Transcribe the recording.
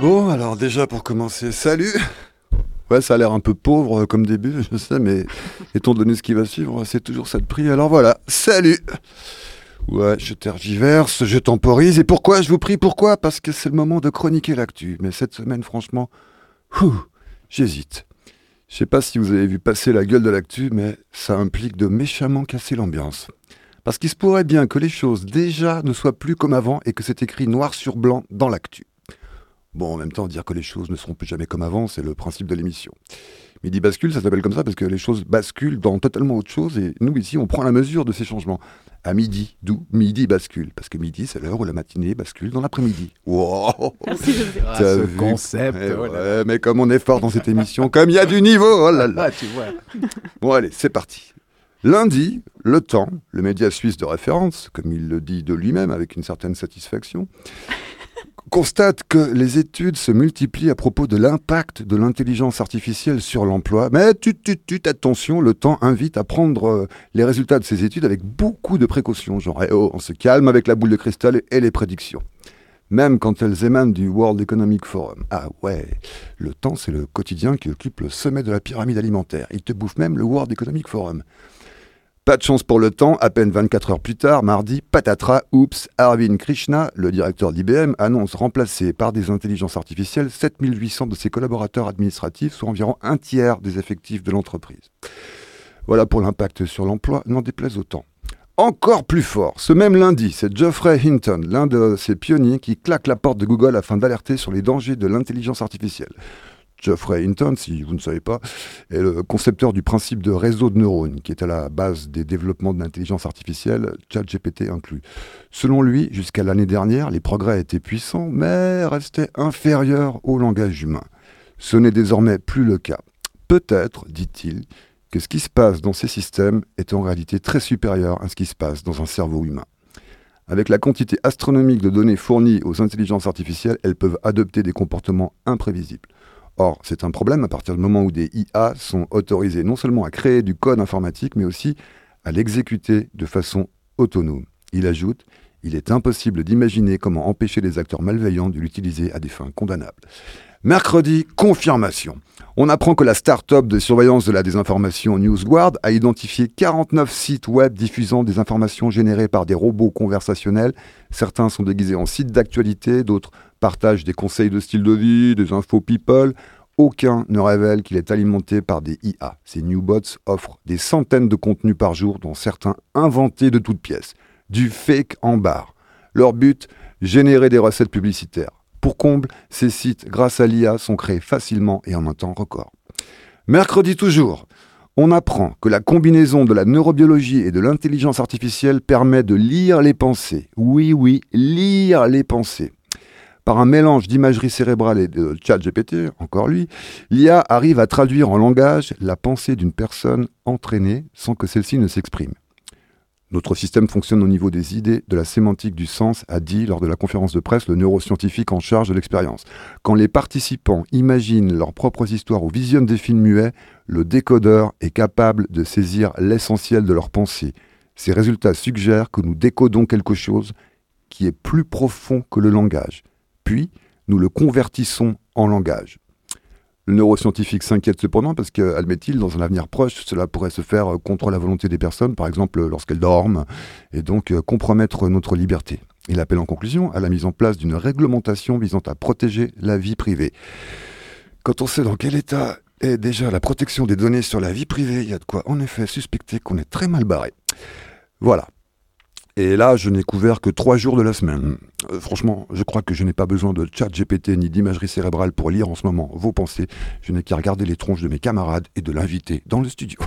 Bon, alors déjà pour commencer, salut Ouais, ça a l'air un peu pauvre euh, comme début, je sais, mais étant donné ce qui va suivre, c'est toujours ça de prix. Alors voilà, salut Ouais, je tergiverse, je temporise. Et pourquoi Je vous prie, pourquoi? Parce que c'est le moment de chroniquer l'actu. Mais cette semaine, franchement, j'hésite. Je sais pas si vous avez vu passer la gueule de l'actu, mais ça implique de méchamment casser l'ambiance. Parce qu'il se pourrait bien que les choses déjà ne soient plus comme avant et que c'est écrit noir sur blanc dans l'actu. Bon, en même temps, dire que les choses ne seront plus jamais comme avant, c'est le principe de l'émission. Midi bascule, ça s'appelle comme ça parce que les choses basculent dans totalement autre chose et nous, ici, on prend la mesure de ces changements. À midi, d'où midi bascule. Parce que midi, c'est l'heure où la matinée bascule dans l'après-midi. Wow Merci, José. Ah, ce concept. Eh ouais, mais comme on est fort dans cette émission, comme il y a du niveau, oh là là. là, tu vois. Bon, allez, c'est parti. Lundi, Le Temps, le média suisse de référence, comme il le dit de lui-même avec une certaine satisfaction, constate que les études se multiplient à propos de l'impact de l'intelligence artificielle sur l'emploi. Mais tut, tut, tut, attention, le temps invite à prendre euh, les résultats de ces études avec beaucoup de précautions. Genre, eh oh, on se calme avec la boule de cristal et les prédictions. Même quand elles émanent du World Economic Forum. Ah ouais, le temps, c'est le quotidien qui occupe le sommet de la pyramide alimentaire. Il te bouffe même le World Economic Forum. Pas de chance pour le temps, à peine 24 heures plus tard, mardi, patatras, oups, Arvind Krishna, le directeur d'IBM, annonce remplacer par des intelligences artificielles 7800 de ses collaborateurs administratifs, soit environ un tiers des effectifs de l'entreprise. Voilà pour l'impact sur l'emploi, n'en déplaise autant. Encore plus fort, ce même lundi, c'est Geoffrey Hinton, l'un de ces pionniers qui claque la porte de Google afin d'alerter sur les dangers de l'intelligence artificielle. Geoffrey Hinton, si vous ne savez pas, est le concepteur du principe de réseau de neurones, qui est à la base des développements de l'intelligence artificielle, ChatGPT inclus. Selon lui, jusqu'à l'année dernière, les progrès étaient puissants, mais restaient inférieurs au langage humain. Ce n'est désormais plus le cas. Peut-être, dit-il, que ce qui se passe dans ces systèmes est en réalité très supérieur à ce qui se passe dans un cerveau humain. Avec la quantité astronomique de données fournies aux intelligences artificielles, elles peuvent adopter des comportements imprévisibles. Or, c'est un problème à partir du moment où des IA sont autorisées non seulement à créer du code informatique, mais aussi à l'exécuter de façon autonome. Il ajoute, il est impossible d'imaginer comment empêcher les acteurs malveillants de l'utiliser à des fins condamnables. Mercredi, confirmation. On apprend que la start-up de surveillance de la désinformation NewsGuard a identifié 49 sites web diffusant des informations générées par des robots conversationnels. Certains sont déguisés en sites d'actualité, d'autres partagent des conseils de style de vie, des infos people. Aucun ne révèle qu'il est alimenté par des IA. Ces newbots offrent des centaines de contenus par jour, dont certains inventés de toutes pièces. Du fake en barre. Leur but, générer des recettes publicitaires. Pour comble, ces sites, grâce à l'IA, sont créés facilement et en un temps record. Mercredi toujours, on apprend que la combinaison de la neurobiologie et de l'intelligence artificielle permet de lire les pensées. Oui, oui, lire les pensées. Par un mélange d'imagerie cérébrale et de chat GPT, encore lui, l'IA arrive à traduire en langage la pensée d'une personne entraînée sans que celle-ci ne s'exprime. Notre système fonctionne au niveau des idées, de la sémantique du sens, a dit lors de la conférence de presse le neuroscientifique en charge de l'expérience. Quand les participants imaginent leurs propres histoires ou visionnent des films muets, le décodeur est capable de saisir l'essentiel de leurs pensées. Ces résultats suggèrent que nous décodons quelque chose qui est plus profond que le langage. Puis, nous le convertissons en langage. Le neuroscientifique s'inquiète cependant parce que, admet-il, dans un avenir proche, cela pourrait se faire contre la volonté des personnes, par exemple lorsqu'elles dorment, et donc euh, compromettre notre liberté. Il appelle en conclusion à la mise en place d'une réglementation visant à protéger la vie privée. Quand on sait dans quel état est déjà la protection des données sur la vie privée, il y a de quoi en effet suspecter qu'on est très mal barré. Voilà. Et là, je n'ai couvert que trois jours de la semaine. Euh, franchement, je crois que je n'ai pas besoin de chat GPT ni d'imagerie cérébrale pour lire en ce moment vos pensées. Je n'ai qu'à regarder les tronches de mes camarades et de l'inviter dans le studio.